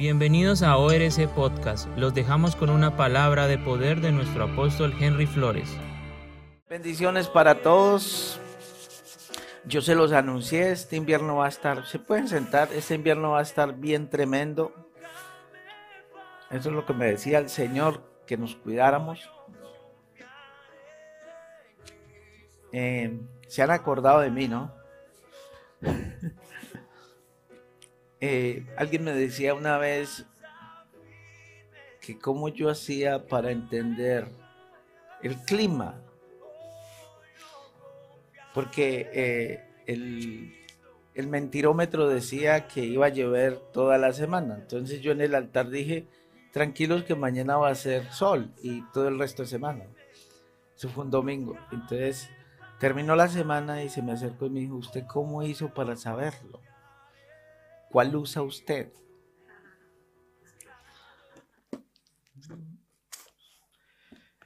Bienvenidos a ORC Podcast. Los dejamos con una palabra de poder de nuestro apóstol Henry Flores. Bendiciones para todos. Yo se los anuncié, este invierno va a estar, se pueden sentar, este invierno va a estar bien tremendo. Eso es lo que me decía el Señor, que nos cuidáramos. Eh, se han acordado de mí, ¿no? Eh, alguien me decía una vez que cómo yo hacía para entender el clima. Porque eh, el, mentirómetro decía que iba a llover toda la semana. Entonces yo en el altar dije, tranquilos que mañana va a ser sol y todo el resto de semana. Eso fue un domingo. Entonces terminó la semana y se me acercó y me dijo, ¿usted cómo hizo para saberlo? ¿Cuál usa usted?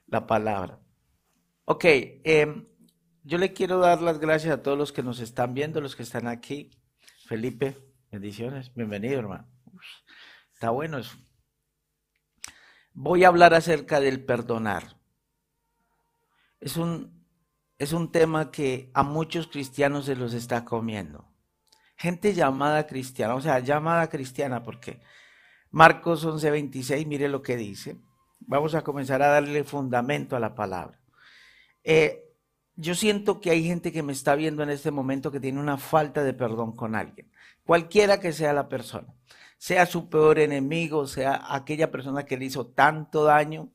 La palabra. Ok, em, yo le quiero dar las gracias a todos los que nos están viendo, los que están aquí. Felipe, bendiciones, bienvenido hermano. está bueno eso. Voy a hablar acerca del perdonar. Es un, es un tema que a muchos cristianos se los está comiendo gente llamada cristiana, o sea, llamada cristiana, porque Marcos 11:26, mire lo que dice. Vamos a comenzar a darle fundamento a la palabra. Eh, yo siento que hay gente que me está viendo en este momento que tiene una falta de perdón con alguien, cualquiera que sea la persona, sea su peor enemigo, sea aquella persona que le hizo tanto daño.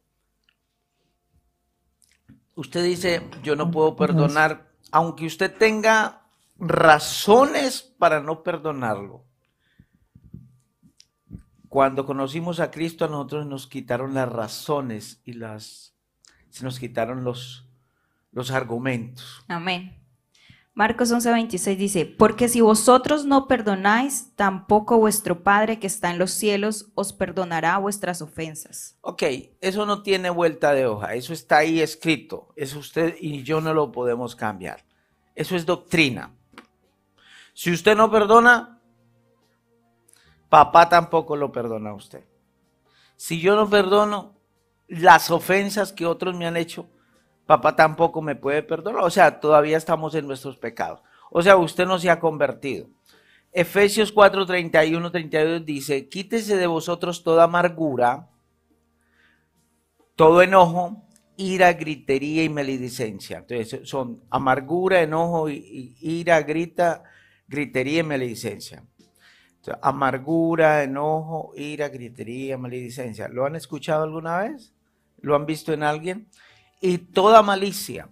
Usted dice, yo no puedo perdonar, aunque usted tenga razones para no perdonarlo. Cuando conocimos a Cristo, a nosotros nos quitaron las razones y las se nos quitaron los, los argumentos. Amén. Marcos 11:26 dice, porque si vosotros no perdonáis, tampoco vuestro Padre que está en los cielos os perdonará vuestras ofensas. Ok, eso no tiene vuelta de hoja, eso está ahí escrito, eso usted y yo no lo podemos cambiar. Eso es doctrina. Si usted no perdona, papá tampoco lo perdona a usted. Si yo no perdono las ofensas que otros me han hecho, papá tampoco me puede perdonar. O sea, todavía estamos en nuestros pecados. O sea, usted no se ha convertido. Efesios 4, 31, 32 dice, quítese de vosotros toda amargura, todo enojo, ira, gritería y maledicencia. Entonces son amargura, enojo, ira, grita, gritería y maledicencia. amargura, enojo, ira, gritería, maledicencia. ¿Lo han escuchado alguna vez? ¿Lo han visto en alguien? Y toda malicia.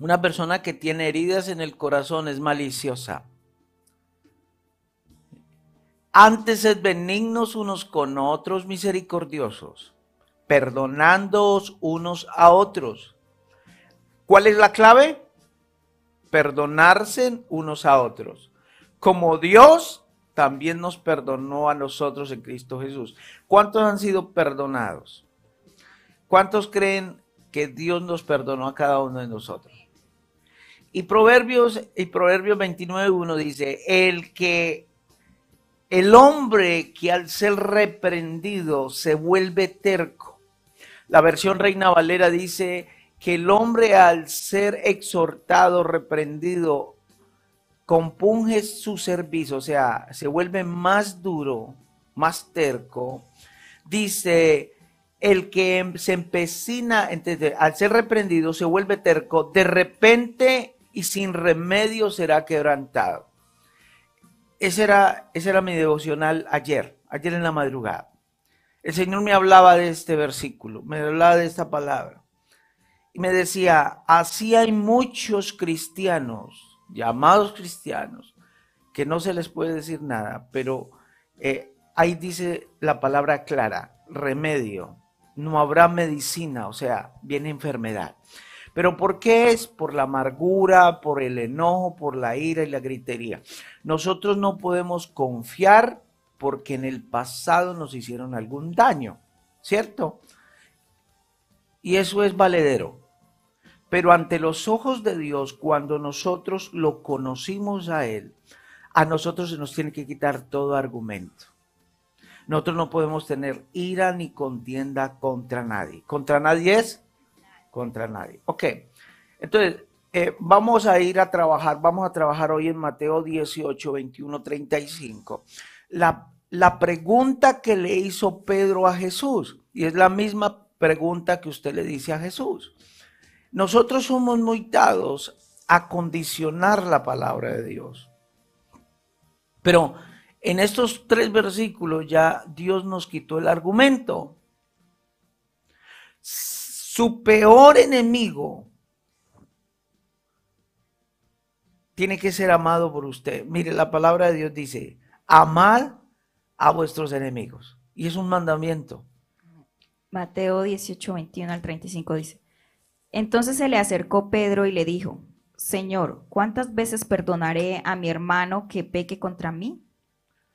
Una persona que tiene heridas en el corazón es maliciosa. Antes es benignos unos con otros, misericordiosos, perdonándoos unos a otros. ¿Cuál es la clave? Perdonarse unos a otros, como Dios también nos perdonó a nosotros en Cristo Jesús. ¿Cuántos han sido perdonados? ¿Cuántos creen que Dios nos perdonó a cada uno de nosotros? Y Proverbios, y Proverbios 29.1 dice, el que, el hombre que al ser reprendido se vuelve terco. La versión Reina Valera dice, que el hombre al ser exhortado, reprendido, compunge su servicio, o sea, se vuelve más duro, más terco. Dice, el que se empecina, al ser reprendido, se vuelve terco, de repente y sin remedio será quebrantado. Ese era, ese era mi devocional ayer, ayer en la madrugada. El Señor me hablaba de este versículo, me hablaba de esta palabra y me decía, así hay muchos cristianos, llamados cristianos, que no se les puede decir nada, pero eh, ahí dice la palabra clara, remedio, no habrá medicina, o sea, viene enfermedad. Pero ¿por qué es? Por la amargura, por el enojo, por la ira y la gritería. Nosotros no podemos confiar porque en el pasado nos hicieron algún daño, ¿cierto? Y eso es valedero. Pero ante los ojos de Dios, cuando nosotros lo conocimos a Él, a nosotros se nos tiene que quitar todo argumento. Nosotros no podemos tener ira ni contienda contra nadie. ¿Contra nadie es? Contra nadie. Ok. Entonces, eh, vamos a ir a trabajar, vamos a trabajar hoy en Mateo 18, 21, 35. La, la pregunta que le hizo Pedro a Jesús, y es la misma pregunta que usted le dice a Jesús. Nosotros somos muy dados a condicionar la palabra de Dios. Pero en estos tres versículos ya Dios nos quitó el argumento. Su peor enemigo tiene que ser amado por usted. Mire, la palabra de Dios dice, amad a vuestros enemigos. Y es un mandamiento. Mateo 18, 21 al 35 dice, entonces se le acercó Pedro y le dijo, Señor, ¿cuántas veces perdonaré a mi hermano que peque contra mí?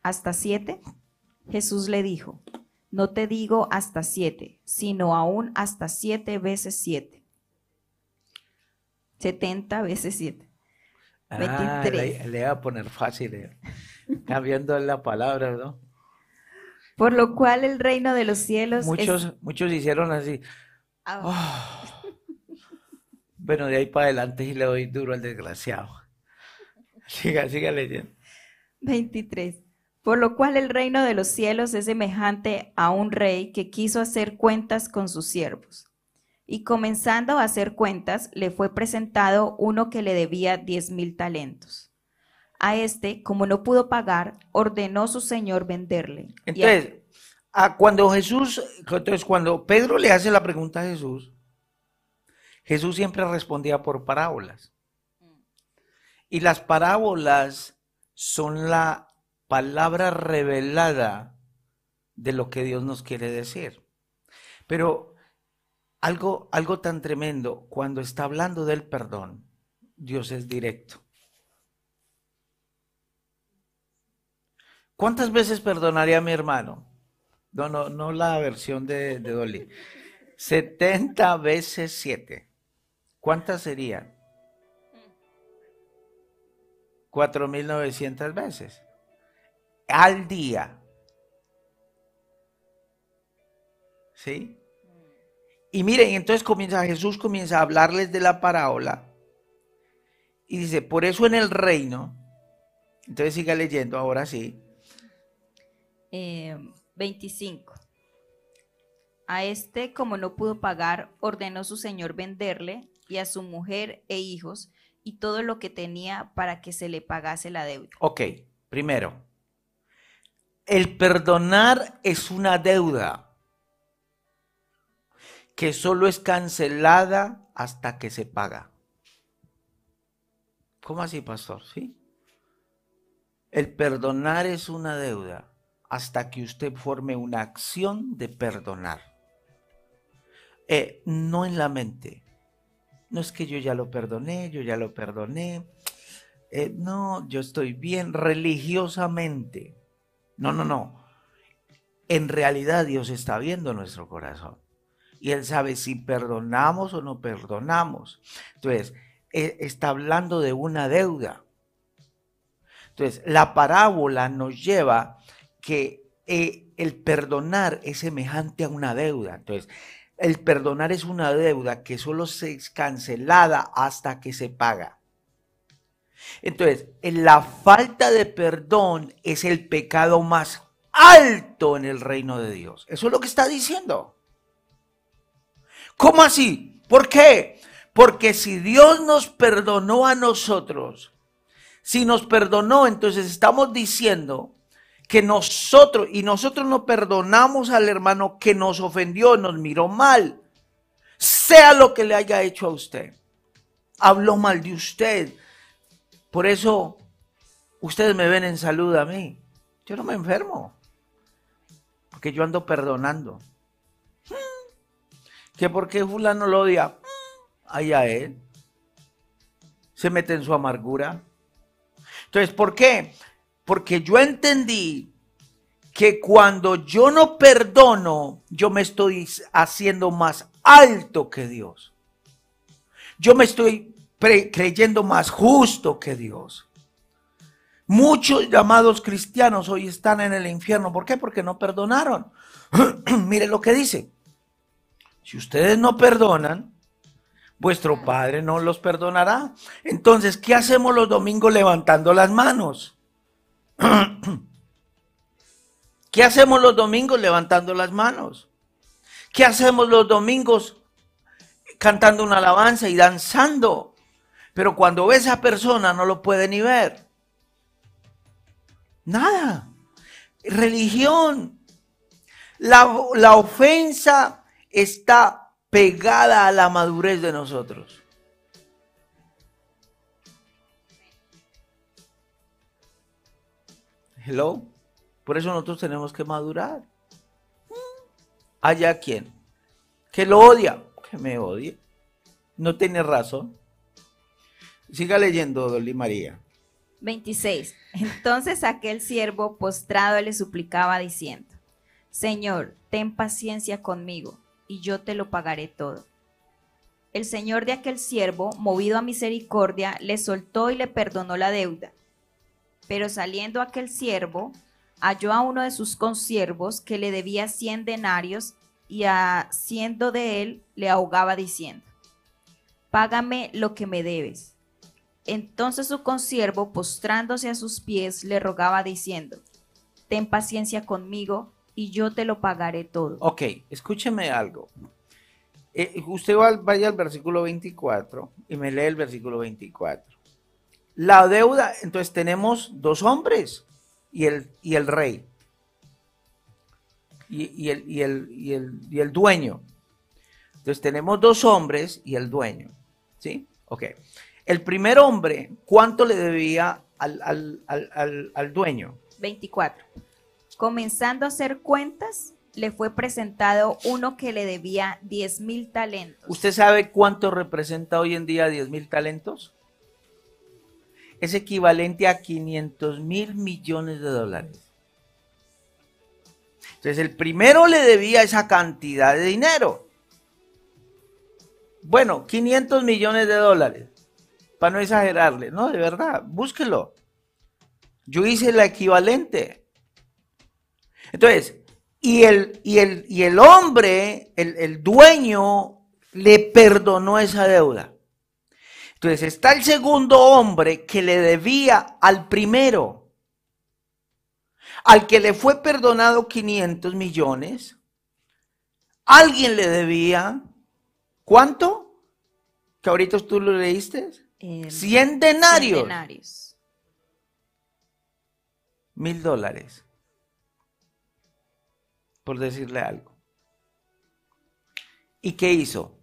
¿Hasta siete? Jesús le dijo, no te digo hasta siete, sino aún hasta siete veces siete. Setenta veces siete. Ah, le, le, voy a poner fácil, eh. cambiando la palabra, ¿no? Por lo cual el reino de los cielos. Muchos, muchos hicieron así. Ah. Oh. Bueno, de ahí para adelante y le doy duro al desgraciado. Siga, siga leyendo. 23. Por lo cual el reino de los cielos es semejante a un rey que quiso hacer cuentas con sus siervos. Y comenzando a hacer cuentas, le fue presentado uno que le debía diez mil talentos. A este, como no pudo pagar, ordenó su señor venderle. Entonces, a, cuando Jesús, entonces cuando Pedro le hace la pregunta a Jesús, Jesús siempre respondía por parábolas. Y las parábolas son la palabra revelada de lo que Dios nos quiere decir. Pero algo, algo tan tremendo, cuando está hablando del perdón, Dios es directo. ¿Cuántas veces perdonaría a mi hermano? No, no, no la versión de, de Dolly. 70 veces 7. ¿Cuántas serían? 4.900 veces al día. ¿Sí? Y miren, entonces comienza Jesús comienza a hablarles de la parábola y dice, por eso en el reino, entonces siga leyendo, ahora sí. 25. Eh, a este, como no pudo pagar, ordenó su señor venderle y a su mujer e hijos y todo lo que tenía para que se le pagase la deuda. Ok, primero, el perdonar es una deuda que solo es cancelada hasta que se paga. ¿Cómo así, pastor? ¿Sí? El perdonar es una deuda hasta que usted forme una acción de perdonar. Eh, no en la mente. No es que yo ya lo perdoné, yo ya lo perdoné. Eh, no, yo estoy bien religiosamente. No, no, no. En realidad Dios está viendo nuestro corazón. Y Él sabe si perdonamos o no perdonamos. Entonces, e, está hablando de una deuda. Entonces, la parábola nos lleva que eh, el perdonar es semejante a una deuda. Entonces, el perdonar es una deuda que solo se es cancelada hasta que se paga. Entonces, la falta de perdón es el pecado más alto en el reino de Dios. Eso es lo que está diciendo. ¿Cómo así? ¿Por qué? Porque si Dios nos perdonó a nosotros, si nos perdonó, entonces estamos diciendo que nosotros, y nosotros no perdonamos al hermano que nos ofendió, nos miró mal, sea lo que le haya hecho a usted, habló mal de usted, por eso ustedes me ven en salud a mí. Yo no me enfermo. Porque yo ando perdonando. ¿Que por qué fulano lo odia? Ahí a él. Se mete en su amargura. Entonces, ¿por qué? Porque yo entendí que cuando yo no perdono, yo me estoy haciendo más alto que Dios. Yo me estoy creyendo más justo que Dios. Muchos llamados cristianos hoy están en el infierno. ¿Por qué? Porque no perdonaron. Mire lo que dice. Si ustedes no perdonan, vuestro Padre no los perdonará. Entonces, ¿qué hacemos los domingos levantando las manos? ¿Qué hacemos los domingos levantando las manos? ¿Qué hacemos los domingos cantando una alabanza y danzando? Pero cuando ve a esa persona no lo puede ni ver. Nada. Religión. La, la ofensa está pegada a la madurez de nosotros. Hello. Por eso nosotros tenemos que madurar. Haya quien que lo odia, que me odie. No tiene razón. Siga leyendo, Dolly María. 26. Entonces aquel siervo postrado le suplicaba diciendo, Señor, ten paciencia conmigo, y yo te lo pagaré todo. El señor de aquel siervo, movido a misericordia, le soltó y le perdonó la deuda. Pero saliendo aquel siervo, halló a uno de sus consiervos que le debía cien denarios y haciendo de él le ahogaba diciendo, Págame lo que me debes. Entonces su consiervo, postrándose a sus pies, le rogaba diciendo, Ten paciencia conmigo y yo te lo pagaré todo. Ok, escúcheme algo. Eh, usted vaya al versículo 24 y me lee el versículo 24. La deuda, entonces tenemos dos hombres y el, y el rey. Y, el, y, el, y, el, y el dueño. Entonces tenemos dos hombres y el dueño. ¿Sí? Ok. El primer hombre, ¿cuánto le debía al, al, al dueño? 24. Comenzando a hacer cuentas, le fue presentado uno que le debía 10 mil talentos. ¿Usted sabe cuánto representa hoy en día 10 mil talentos? Es equivalente a 500 mil millones de dólares. Entonces el primero le debía esa cantidad de dinero. Bueno, 500 millones de dólares para no exagerarle. No, de verdad, búsquelo. Yo hice la equivalente. Entonces, y el, y el, y el hombre, el, el dueño, le perdonó esa deuda. Entonces está el segundo hombre que le debía al primero, al que le fue perdonado 500 millones. Alguien le debía, ¿cuánto? Que ahorita tú lo leíste. 100 denarios. denarios. Mil dólares. Por decirle algo. ¿Y qué hizo?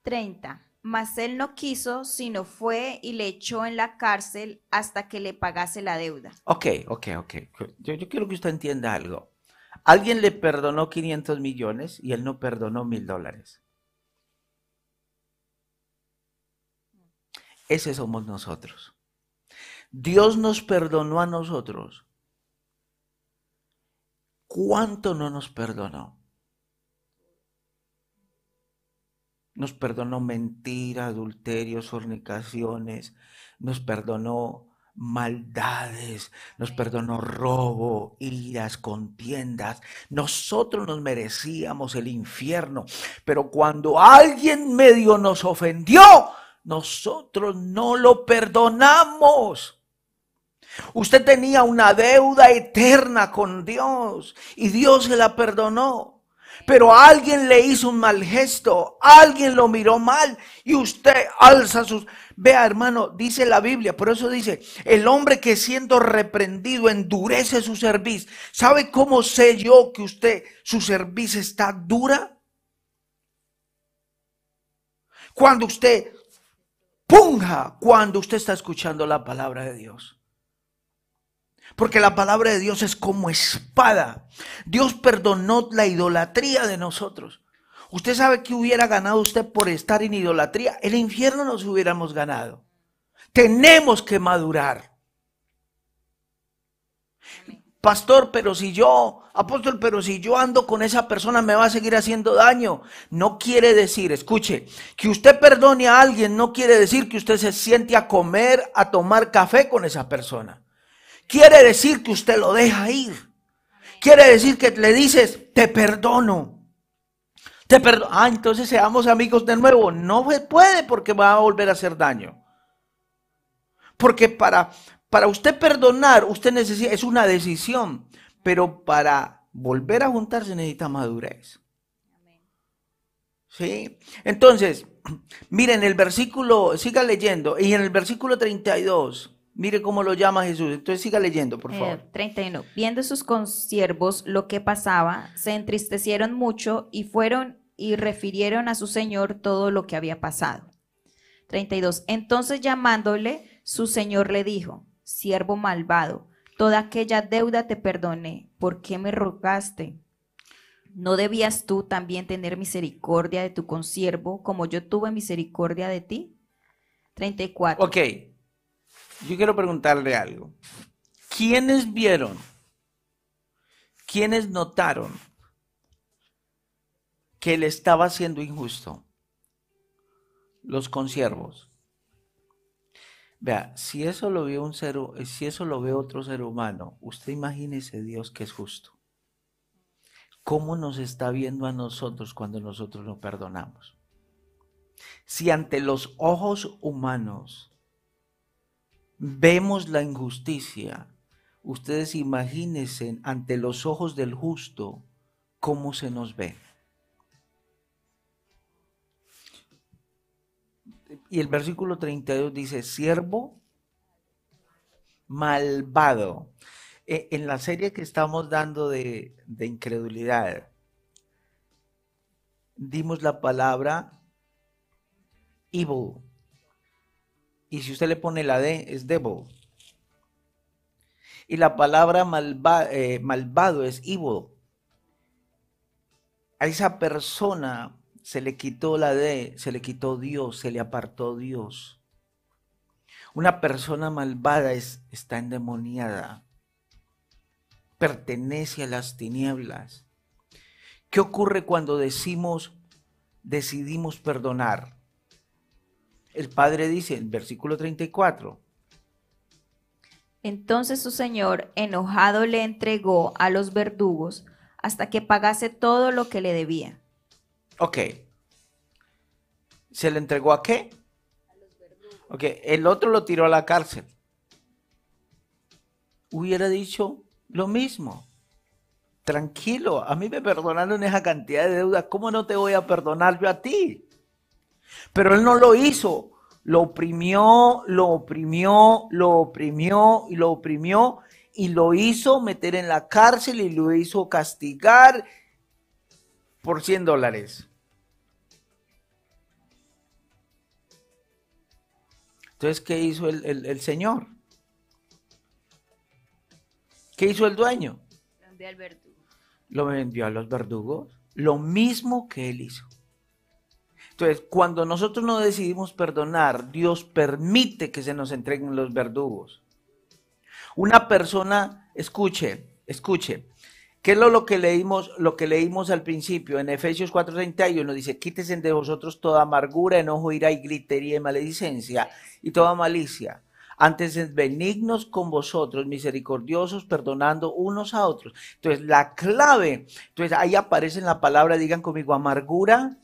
30. Mas él no quiso, sino fue y le echó en la cárcel hasta que le pagase la deuda. Ok, ok, ok. Yo, yo quiero que usted entienda algo. Alguien le perdonó 500 millones y él no perdonó mil dólares. Ese somos nosotros. Dios nos perdonó a nosotros. ¿Cuánto no nos perdonó? Nos perdonó mentira, adulterios, fornicaciones, nos perdonó maldades, nos perdonó robo, iras, contiendas. Nosotros nos merecíamos el infierno, pero cuando alguien medio nos ofendió, nosotros no lo perdonamos. Usted tenía una deuda eterna con Dios y Dios se la perdonó. Pero alguien le hizo un mal gesto, alguien lo miró mal y usted alza sus... Vea hermano, dice la Biblia, por eso dice, el hombre que siendo reprendido endurece su cerviz. ¿Sabe cómo sé yo que usted, su cerviz está dura? Cuando usted punja cuando usted está escuchando la palabra de Dios. Porque la palabra de Dios es como espada. Dios perdonó la idolatría de nosotros. Usted sabe que hubiera ganado usted por estar en idolatría. El infierno nos hubiéramos ganado. Tenemos que madurar. pastor, pero si yo, apóstol, pero si yo ando con esa persona me va a seguir haciendo daño. No quiere decir, escuche, que usted perdone a alguien no quiere decir que usted se siente a comer, a tomar café con esa persona. Quiere decir que usted lo deja ir. Quiere decir que le dices, te perdono. Te perdono. Ah, entonces seamos amigos de nuevo. No se puede porque va a volver a hacer daño. Porque para, para usted perdonar, usted necesita, es una decisión, pero para volver a juntarse necesita madurez. ¿Sí? Entonces, miren el versículo, siga leyendo, y en el versículo 32, mire cómo lo llama Jesús. Entonces siga leyendo, por favor. 31. Viendo sus consiervos lo que pasaba, se entristecieron mucho y fueron y refirieron a su señor todo lo que había pasado. 32. Entonces llamándole, su señor le dijo, siervo malvado, toda aquella deuda te perdoné, ¿por qué me rogaste? ¿No debías tú también tener misericordia de tu consiervo como yo tuve misericordia de ti? 34. Ok, yo quiero preguntarle algo. ¿Quiénes vieron? ¿Quiénes notaron que él estaba siendo injusto? Los consiervos. Vea, si eso lo ve un ser, si eso lo ve otro ser humano, usted imagínese Dios que es justo. ¿Cómo nos está viendo a nosotros cuando nosotros lo perdonamos? Si ante los ojos humanos vemos la injusticia, ustedes imagínense ante los ojos del justo cómo se nos ve. Y el versículo 32 dice, siervo malvado. E, en la serie que estamos dando de, de incredulidad, dimos la palabra evil. Y si usted le pone la D, es devil. Y la palabra eh, malvado es evil. A esa persona se le quitó la D, se le quitó Dios, se le apartó Dios. Una persona malvada es, está endemoniada, pertenece a las tinieblas. ¿Qué ocurre cuando decimos, decidimos perdonar? El Padre dice en versículo 34. Entonces su Señor, enojado, le entregó a los verdugos hasta que pagase todo lo que le debía. Ok. ¿Se le entregó a qué? A los verdugos. Ok, el otro lo tiró a la cárcel. Hubiera dicho lo mismo. Tranquilo, a mí me perdonaron esa cantidad de deuda, ¿cómo no te voy a perdonar yo a ti? Pero él no lo hizo. Lo oprimió, lo oprimió, lo oprimió y lo oprimió y lo hizo meter en la cárcel y lo hizo castigar por 100 dólares. Entonces, ¿qué hizo el, el, Señor? ¿Qué hizo el dueño? Lo vendió a los verdugos. Lo mismo que él hizo. Entonces, cuando nosotros no decidimos perdonar, Dios permite que se nos entreguen los verdugos. Una persona, escuche, escuche, ¿Qué es lo, que leímos, lo que leímos al principio? En Efesios 4:31 dice, quítese de vosotros toda amargura, enojo, ira y gritería y maledicencia y toda malicia. Antes benignos con vosotros, misericordiosos, perdonando unos a otros. Entonces, la clave, entonces ahí aparece en la palabra, digan conmigo, amargura,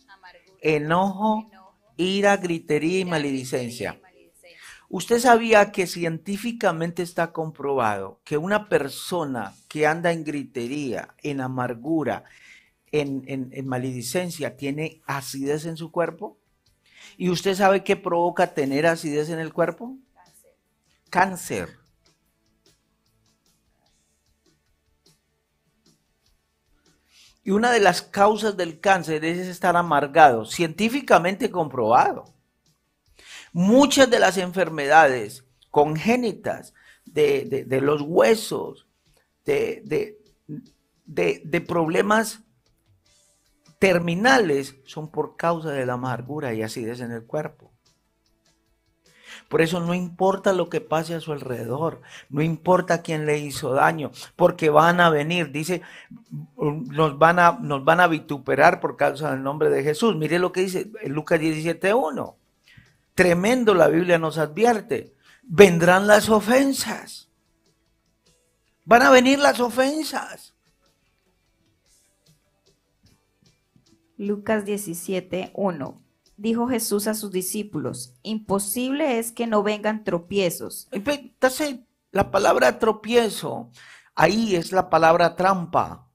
enojo, ira, gritería y maledicencia. Usted sabía que científicamente está comprobado que una persona que anda en gritería, en amargura, en, en, maledicencia, tiene acidez en su cuerpo. ¿Y usted sabe qué provoca tener acidez en el cuerpo? Cáncer. Y una de las causas del cáncer es estar amargado, científicamente comprobado. Muchas de las enfermedades congénitas de, los huesos, de, de, problemas terminales, son por causa de la amargura y acidez en el cuerpo. Por eso no importa lo que pase a su alrededor, no importa quién le hizo daño, porque van a venir, dice, nos van a, nos van a vituperar por causa del nombre de Jesús. Mire lo que dice Lucas 17.1. Tremendo la Biblia nos advierte. Vendrán las ofensas. Van a venir las ofensas. Lucas 17.1 dijo Jesús a sus discípulos, imposible es que no vengan tropiezos. Entonces, la palabra tropiezo, ahí es la palabra trampa.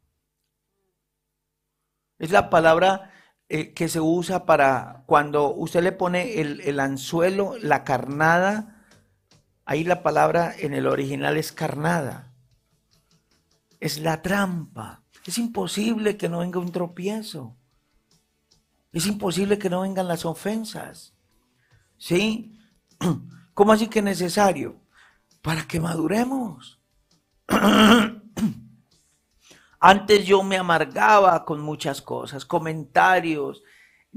Es la palabra eh, que se usa para cuando usted le pone el, el anzuelo, la carnada, ahí la palabra en el original es carnada. Es la trampa. Es imposible que no venga un tropiezo. Es imposible que no vengan las ofensas. ¿Sí? ¿Cómo así que es necesario? Para que maduremos. Antes yo me amargaba con muchas cosas, comentarios.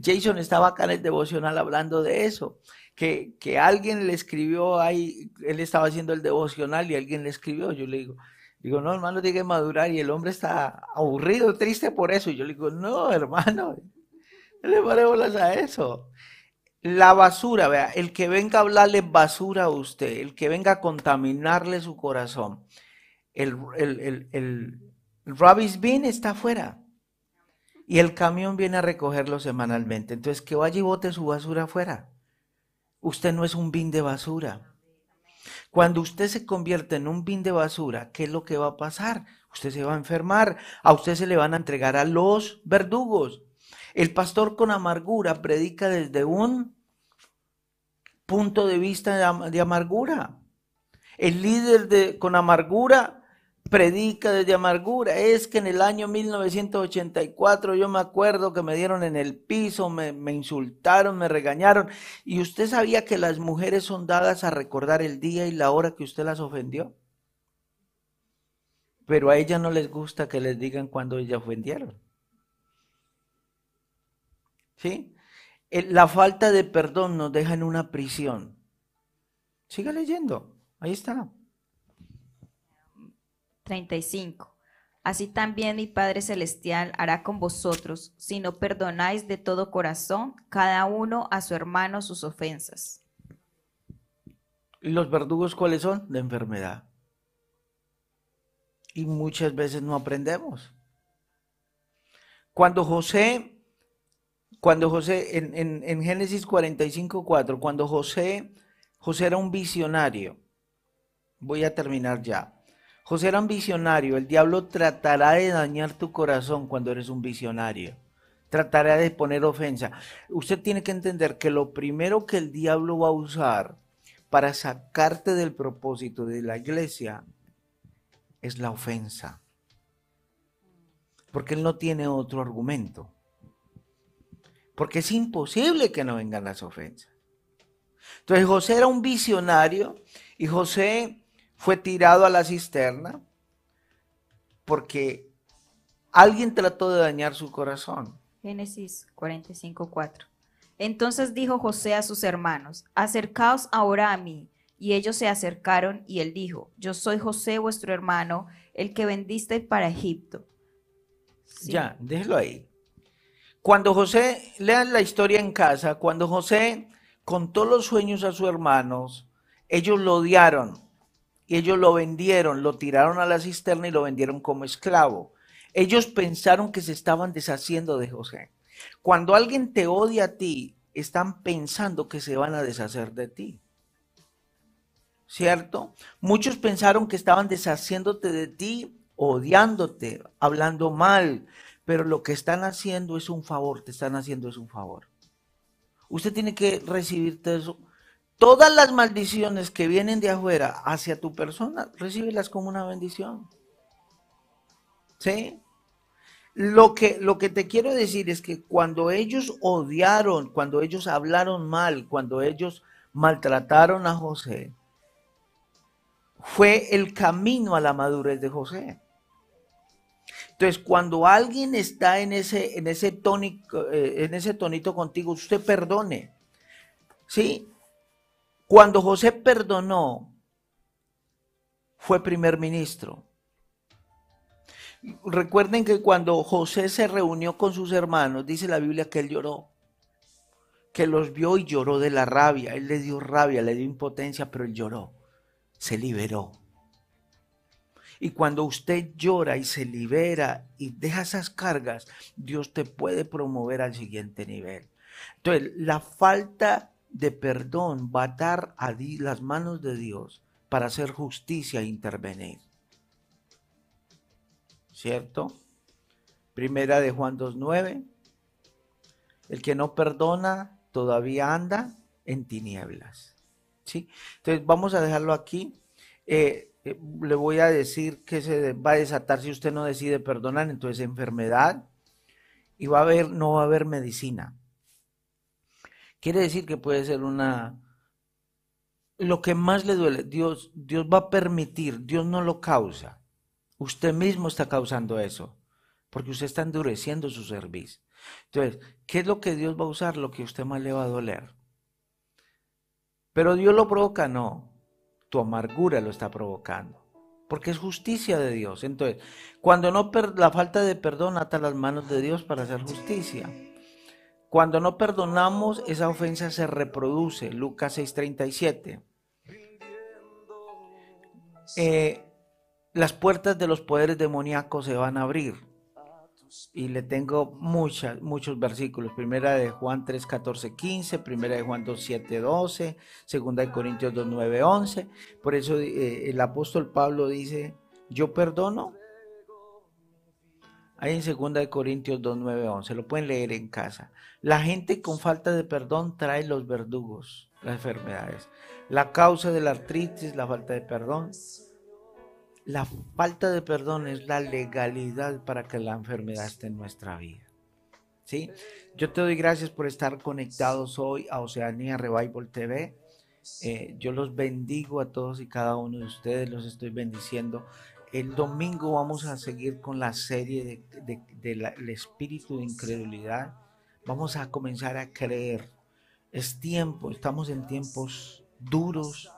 Jason estaba acá en el devocional hablando de eso, que, que alguien le escribió ahí, él estaba haciendo el devocional y alguien le escribió, yo le digo, digo, no hermano, tiene que madurar y el hombre está aburrido, triste por eso. Y yo le digo, no hermano, le paremos a eso. La basura, vea, el que venga a hablarle basura a usted, el que venga a contaminarle su corazón, el, el, el, el, rubbish bin está afuera y el camión viene a recogerlo semanalmente. Entonces, que vaya y bote su basura afuera. Usted no es un bin de basura. Cuando usted se convierte en un bin de basura, ¿qué es lo que va a pasar? Usted se va a enfermar, a usted se le van a entregar a los verdugos. El pastor con amargura predica desde un punto de vista de, amargura. El líder de, con amargura predica desde amargura. Es que en el año 1984 yo me acuerdo que me dieron en el piso, me, me, insultaron, me regañaron. Y usted sabía que las mujeres son dadas a recordar el día y la hora que usted las ofendió. Pero a ellas no les gusta que les digan cuando ellas ofendieron. ¿Sí? La falta de perdón nos deja en una prisión. Siga leyendo, ahí está. 35. Así también mi Padre Celestial hará con vosotros, si no perdonáis de todo corazón cada uno a su hermano sus ofensas. ¿Y los verdugos cuáles son? De enfermedad. Y muchas veces no aprendemos. Cuando José cuando José, en, en, en Génesis 45, 4, cuando José, José era un visionario, voy a terminar ya. José era un visionario, el diablo tratará de dañar tu corazón cuando eres un visionario. Tratará de poner ofensa. Usted tiene que entender que lo primero que el diablo va a usar para sacarte del propósito de la iglesia es la ofensa. Porque él no tiene otro argumento. Porque es imposible que no vengan las ofensas. Entonces José era un visionario y José fue tirado a la cisterna porque alguien trató de dañar su corazón. Génesis 45:4. Entonces dijo José a sus hermanos, acercaos ahora a mí. Y ellos se acercaron y él dijo, yo soy José vuestro hermano, el que vendiste para Egipto. Ya, déjelo ahí. Cuando José, lean la historia en casa, cuando José contó los sueños a sus hermanos, ellos lo odiaron y ellos lo vendieron, lo tiraron a la cisterna y lo vendieron como esclavo. Ellos pensaron que se estaban deshaciendo de José. Cuando alguien te odia a ti, están pensando que se van a deshacer de ti. ¿Cierto? Muchos pensaron que estaban deshaciéndote de ti, odiándote, hablando mal, pero lo que están haciendo es un favor, te están haciendo es un favor. Usted tiene que recibir eso. Todas las maldiciones que vienen de afuera hacia tu persona, recíbelas como una bendición. ¿Sí? Lo que, lo que te quiero decir es que cuando ellos odiaron, cuando ellos hablaron mal, cuando ellos maltrataron a José, fue el camino a la madurez de José. Entonces, cuando alguien está en ese, en ese, tónico, eh, en ese tonito contigo, usted perdone. ¿Sí? Cuando José perdonó, fue primer ministro. Recuerden que cuando José se reunió con sus hermanos, dice la Biblia que él lloró, que los vio y lloró de la rabia. Él le dio rabia, le dio impotencia, pero él lloró, se liberó. Y cuando usted llora y se libera y deja esas cargas, Dios te puede promover al siguiente nivel. Entonces, la falta de perdón va a dar a las manos de Dios para hacer justicia e intervenir. ¿cierto? Primera de Juan 2.9. El que no perdona todavía anda en tinieblas. ¿sí? Entonces vamos a dejarlo aquí. Eh, eh, le voy a decir que se va a desatar si usted no decide perdonar, entonces enfermedad y va a haber, no va a haber medicina. Quiere decir que puede ser una, lo que más le duele, Dios, Dios va a permitir, Dios no lo causa. Usted mismo está causando eso, porque usted está endureciendo su servicio. Entonces, ¿qué es lo que Dios va a usar? Lo que a usted más le va a doler. Pero Dios lo provoca, no. Tu amargura lo está provocando. Porque es justicia de Dios. Entonces, cuando no la falta de perdón ata las manos de Dios para hacer justicia. Cuando no perdonamos, esa ofensa se reproduce. Lucas 6:37. Eh, las puertas de los poderes demoníacos se van a abrir. Y le tengo muchas, muchos versículos. Primera de Juan 3, 14, 15, primera de Juan 2, 7, 12, segunda de Corintios 2, 9, 11. Por eso eh, el apóstol Pablo dice, yo perdono. Ahí en segunda de Corintios 2, 9, 11. Lo pueden leer en casa. La gente con falta de perdón trae los verdugos, las enfermedades. La causa de la artritis, la falta de perdón la falta de perdón es la legalidad para que la enfermedad esté en nuestra vida. ¿Sí? Yo te doy gracias por estar conectados hoy a Oceanía Revival TV. Eh, yo los bendigo a todos y cada uno de ustedes, los estoy bendiciendo. El domingo vamos a seguir con la serie del espíritu de incredulidad. Vamos a comenzar a creer. Es tiempo, estamos en tiempos duros,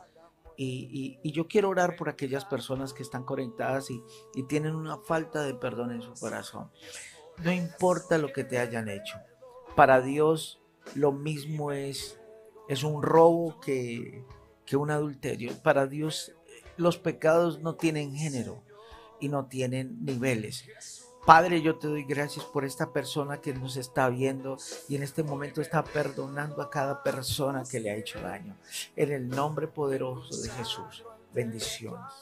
y, yo quiero orar por aquellas personas que están conectadas y, y tienen una falta de perdón en su corazón. No importa lo que te hayan hecho. Para Dios lo mismo es, es un robo que, que un adulterio. Para Dios los pecados no tienen género y no tienen niveles. Padre, yo te doy gracias por esta persona que nos está viendo y en este momento está perdonando a cada persona que le ha hecho daño. En el nombre poderoso de Jesús. Bendiciones.